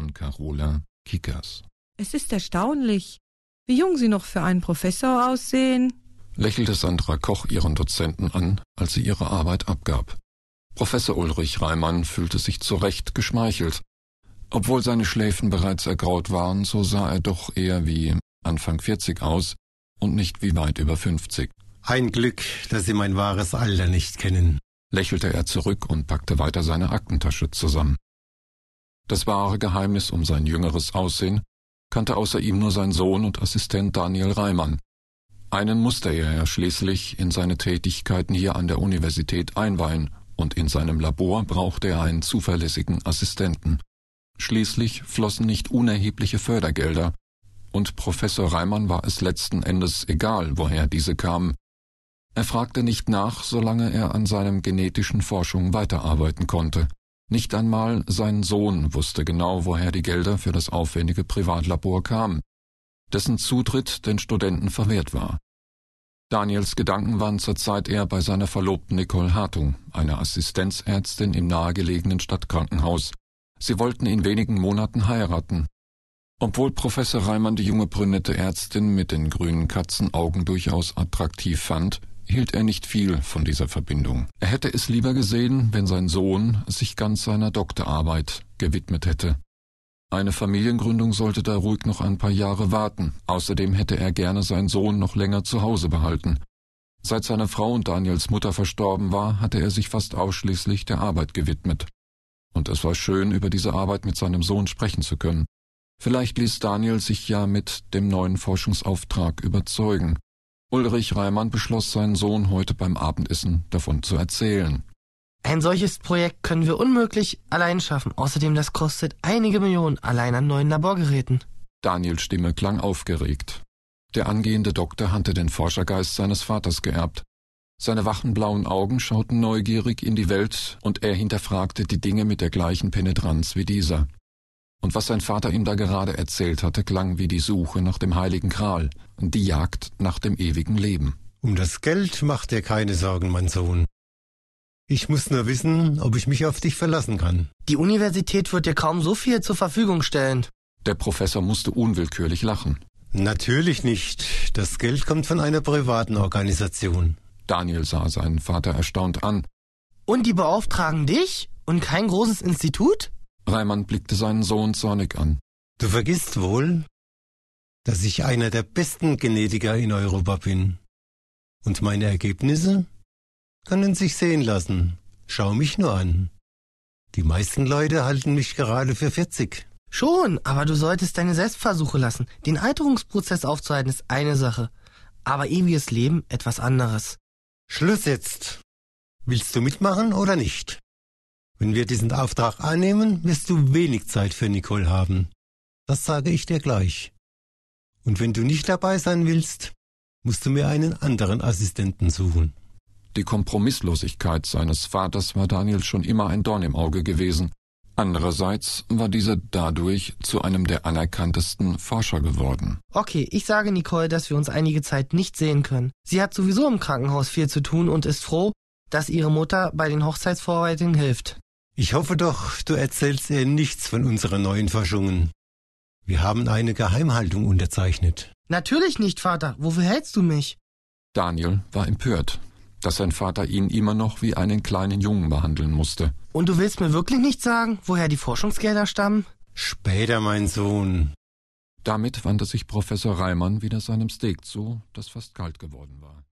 von Carola Kickers. Es ist erstaunlich, wie jung Sie noch für einen Professor aussehen, lächelte Sandra Koch ihren Dozenten an, als sie ihre Arbeit abgab. Professor Ulrich Reimann fühlte sich zu Recht geschmeichelt. Obwohl seine Schläfen bereits ergraut waren, so sah er doch eher wie Anfang 40 aus und nicht wie weit über 50. Ein Glück, dass Sie mein wahres Alter nicht kennen, lächelte er zurück und packte weiter seine Aktentasche zusammen. Das wahre Geheimnis um sein jüngeres Aussehen kannte außer ihm nur sein Sohn und Assistent Daniel Reimann. Einen musste er ja schließlich in seine Tätigkeiten hier an der Universität einweihen, und in seinem Labor brauchte er einen zuverlässigen Assistenten. Schließlich flossen nicht unerhebliche Fördergelder, und Professor Reimann war es letzten Endes egal, woher diese kamen. Er fragte nicht nach, solange er an seinem genetischen Forschung weiterarbeiten konnte. Nicht einmal sein Sohn wusste genau, woher die Gelder für das aufwendige Privatlabor kamen, dessen Zutritt den Studenten verwehrt war. Daniels Gedanken waren zurzeit eher bei seiner Verlobten Nicole Hartung, einer Assistenzärztin im nahegelegenen Stadtkrankenhaus. Sie wollten in wenigen Monaten heiraten. Obwohl Professor Reimann die junge brünette Ärztin mit den grünen Katzenaugen durchaus attraktiv fand, hielt er nicht viel von dieser Verbindung. Er hätte es lieber gesehen, wenn sein Sohn sich ganz seiner Doktorarbeit gewidmet hätte. Eine Familiengründung sollte da ruhig noch ein paar Jahre warten. Außerdem hätte er gerne seinen Sohn noch länger zu Hause behalten. Seit seine Frau und Daniels Mutter verstorben war, hatte er sich fast ausschließlich der Arbeit gewidmet. Und es war schön, über diese Arbeit mit seinem Sohn sprechen zu können. Vielleicht ließ Daniel sich ja mit dem neuen Forschungsauftrag überzeugen. Ulrich Reimann beschloss, seinen Sohn heute beim Abendessen davon zu erzählen. Ein solches Projekt können wir unmöglich allein schaffen. Außerdem, das kostet einige Millionen allein an neuen Laborgeräten. Daniels Stimme klang aufgeregt. Der angehende Doktor hatte den Forschergeist seines Vaters geerbt. Seine wachen blauen Augen schauten neugierig in die Welt und er hinterfragte die Dinge mit der gleichen Penetranz wie dieser. Und was sein Vater ihm da gerade erzählt hatte, klang wie die Suche nach dem heiligen Gral, die Jagd nach dem ewigen Leben. Um das Geld macht dir keine Sorgen, mein Sohn. Ich muss nur wissen, ob ich mich auf dich verlassen kann. Die Universität wird dir kaum so viel zur Verfügung stellen. Der Professor musste unwillkürlich lachen. Natürlich nicht. Das Geld kommt von einer privaten Organisation. Daniel sah seinen Vater erstaunt an. Und die beauftragen dich? Und kein großes Institut? Reimann blickte seinen Sohn zornig an. Du vergisst wohl, dass ich einer der besten Genetiker in Europa bin. Und meine Ergebnisse können sich sehen lassen. Schau mich nur an. Die meisten Leute halten mich gerade für 40. Schon, aber du solltest deine Selbstversuche lassen. Den Alterungsprozess aufzuhalten ist eine Sache, aber ewiges Leben etwas anderes. Schluss jetzt. Willst du mitmachen oder nicht? Wenn wir diesen Auftrag annehmen, wirst du wenig Zeit für Nicole haben. Das sage ich dir gleich. Und wenn du nicht dabei sein willst, musst du mir einen anderen Assistenten suchen. Die Kompromisslosigkeit seines Vaters war Daniel schon immer ein Dorn im Auge gewesen. Andererseits war dieser dadurch zu einem der anerkanntesten Forscher geworden. Okay, ich sage Nicole, dass wir uns einige Zeit nicht sehen können. Sie hat sowieso im Krankenhaus viel zu tun und ist froh, dass ihre Mutter bei den Hochzeitsvorbereitungen hilft. Ich hoffe doch, du erzählst ihr nichts von unseren neuen Forschungen. Wir haben eine Geheimhaltung unterzeichnet. Natürlich nicht, Vater. Wofür hältst du mich? Daniel war empört, dass sein Vater ihn immer noch wie einen kleinen Jungen behandeln musste. Und du willst mir wirklich nicht sagen, woher die Forschungsgelder stammen? Später, mein Sohn. Damit wandte sich Professor Reimann wieder seinem Steak zu, das fast kalt geworden war.